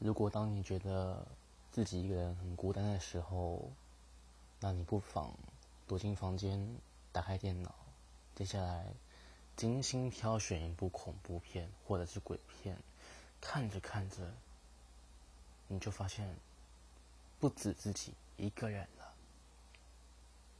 如果当你觉得自己一个人很孤单的时候那你不妨躲进房间打开电脑接下来精心挑选一部恐怖片或者是鬼片看着看着你就发现不止自己一个人